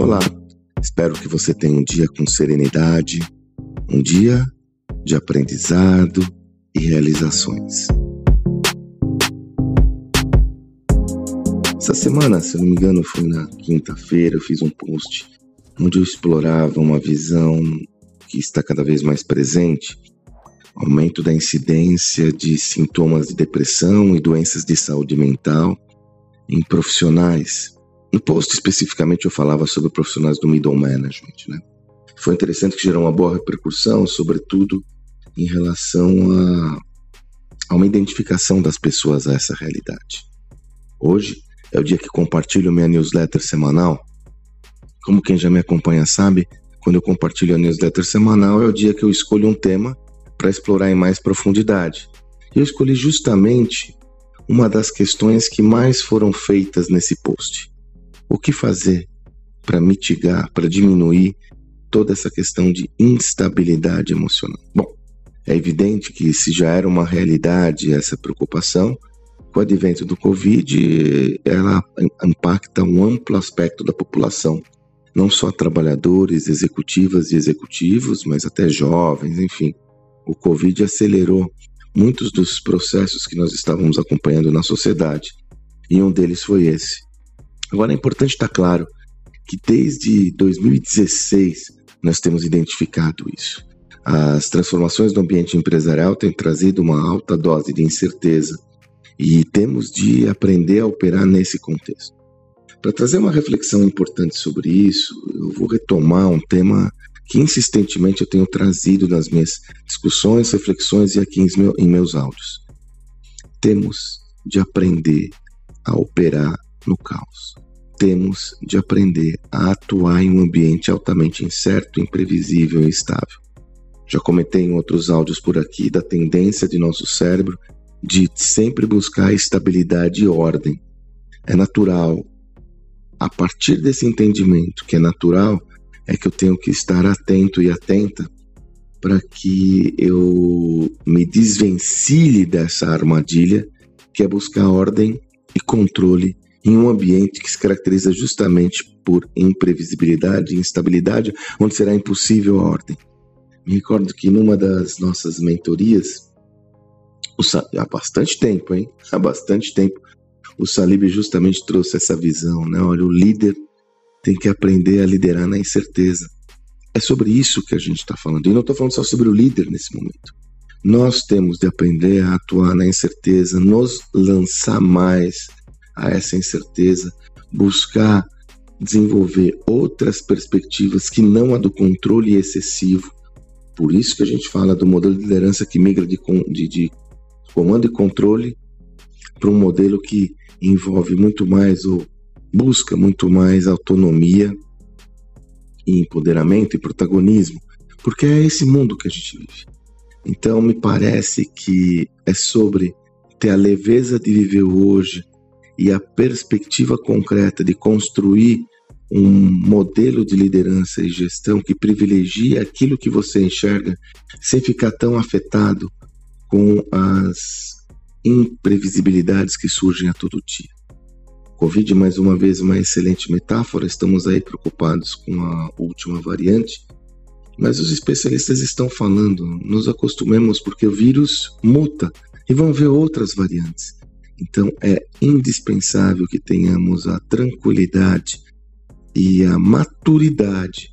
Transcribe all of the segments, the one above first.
Olá, espero que você tenha um dia com serenidade, um dia de aprendizado e realizações. Essa semana, se eu não me engano, foi na quinta-feira, eu fiz um post onde eu explorava uma visão que está cada vez mais presente, aumento da incidência de sintomas de depressão e doenças de saúde mental em profissionais. No post especificamente eu falava sobre profissionais do middle management, né? Foi interessante que gerou uma boa repercussão, sobretudo em relação a, a uma identificação das pessoas a essa realidade. Hoje é o dia que compartilho minha newsletter semanal. Como quem já me acompanha sabe, quando eu compartilho a newsletter semanal é o dia que eu escolho um tema para explorar em mais profundidade. E eu escolhi justamente uma das questões que mais foram feitas nesse post. O que fazer para mitigar, para diminuir toda essa questão de instabilidade emocional? Bom, é evidente que se já era uma realidade essa preocupação, com o advento do Covid, ela impacta um amplo aspecto da população, não só trabalhadores, executivas e executivos, mas até jovens, enfim. O Covid acelerou muitos dos processos que nós estávamos acompanhando na sociedade, e um deles foi esse. Agora é importante estar claro que desde 2016 nós temos identificado isso. As transformações no ambiente empresarial têm trazido uma alta dose de incerteza e temos de aprender a operar nesse contexto. Para trazer uma reflexão importante sobre isso, eu vou retomar um tema que insistentemente eu tenho trazido nas minhas discussões, reflexões e aqui em meus áudios. Temos de aprender a operar no caos. Temos de aprender a atuar em um ambiente altamente incerto, imprevisível e instável. Já comentei em outros áudios por aqui da tendência de nosso cérebro de sempre buscar estabilidade e ordem. É natural. A partir desse entendimento que é natural, é que eu tenho que estar atento e atenta para que eu me desvencilhe dessa armadilha que é buscar ordem e controle em um ambiente que se caracteriza justamente por imprevisibilidade e instabilidade, onde será impossível a ordem. Me recordo que numa das nossas mentorias, há bastante tempo, hein? Há bastante tempo. O Salib justamente trouxe essa visão, né? Olha, o líder tem que aprender a liderar na incerteza. É sobre isso que a gente está falando. E não estou falando só sobre o líder nesse momento. Nós temos de aprender a atuar na incerteza, nos lançar mais a essa incerteza, buscar desenvolver outras perspectivas que não a do controle excessivo. Por isso que a gente fala do modelo de liderança que migra de, de, de comando e controle para um modelo que envolve muito mais ou busca muito mais autonomia e empoderamento e protagonismo, porque é esse mundo que a gente vive. Então me parece que é sobre ter a leveza de viver hoje e a perspectiva concreta de construir um modelo de liderança e gestão que privilegia aquilo que você enxerga sem ficar tão afetado com as imprevisibilidades que surgem a todo dia. Covid, mais uma vez, uma excelente metáfora. Estamos aí preocupados com a última variante, mas os especialistas estão falando, nos acostumemos porque o vírus muta e vão ver outras variantes. Então é indispensável que tenhamos a tranquilidade e a maturidade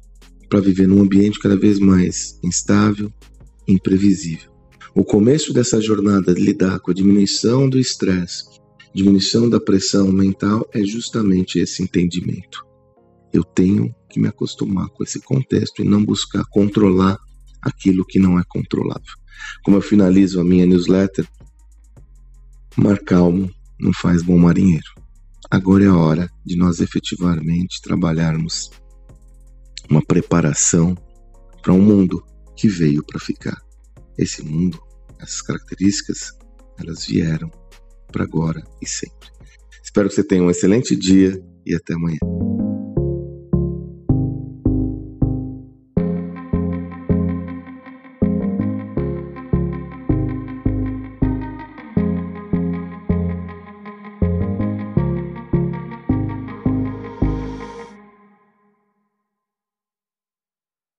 para viver num ambiente cada vez mais instável, imprevisível. O começo dessa jornada de lidar com a diminuição do estresse, diminuição da pressão mental é justamente esse entendimento. Eu tenho que me acostumar com esse contexto e não buscar controlar aquilo que não é controlável. Como eu finalizo a minha newsletter, mar calmo não faz bom marinheiro. Agora é a hora de nós efetivamente trabalharmos uma preparação para um mundo que veio para ficar. Esse mundo essas características, elas vieram para agora e sempre. Espero que você tenha um excelente dia e até amanhã.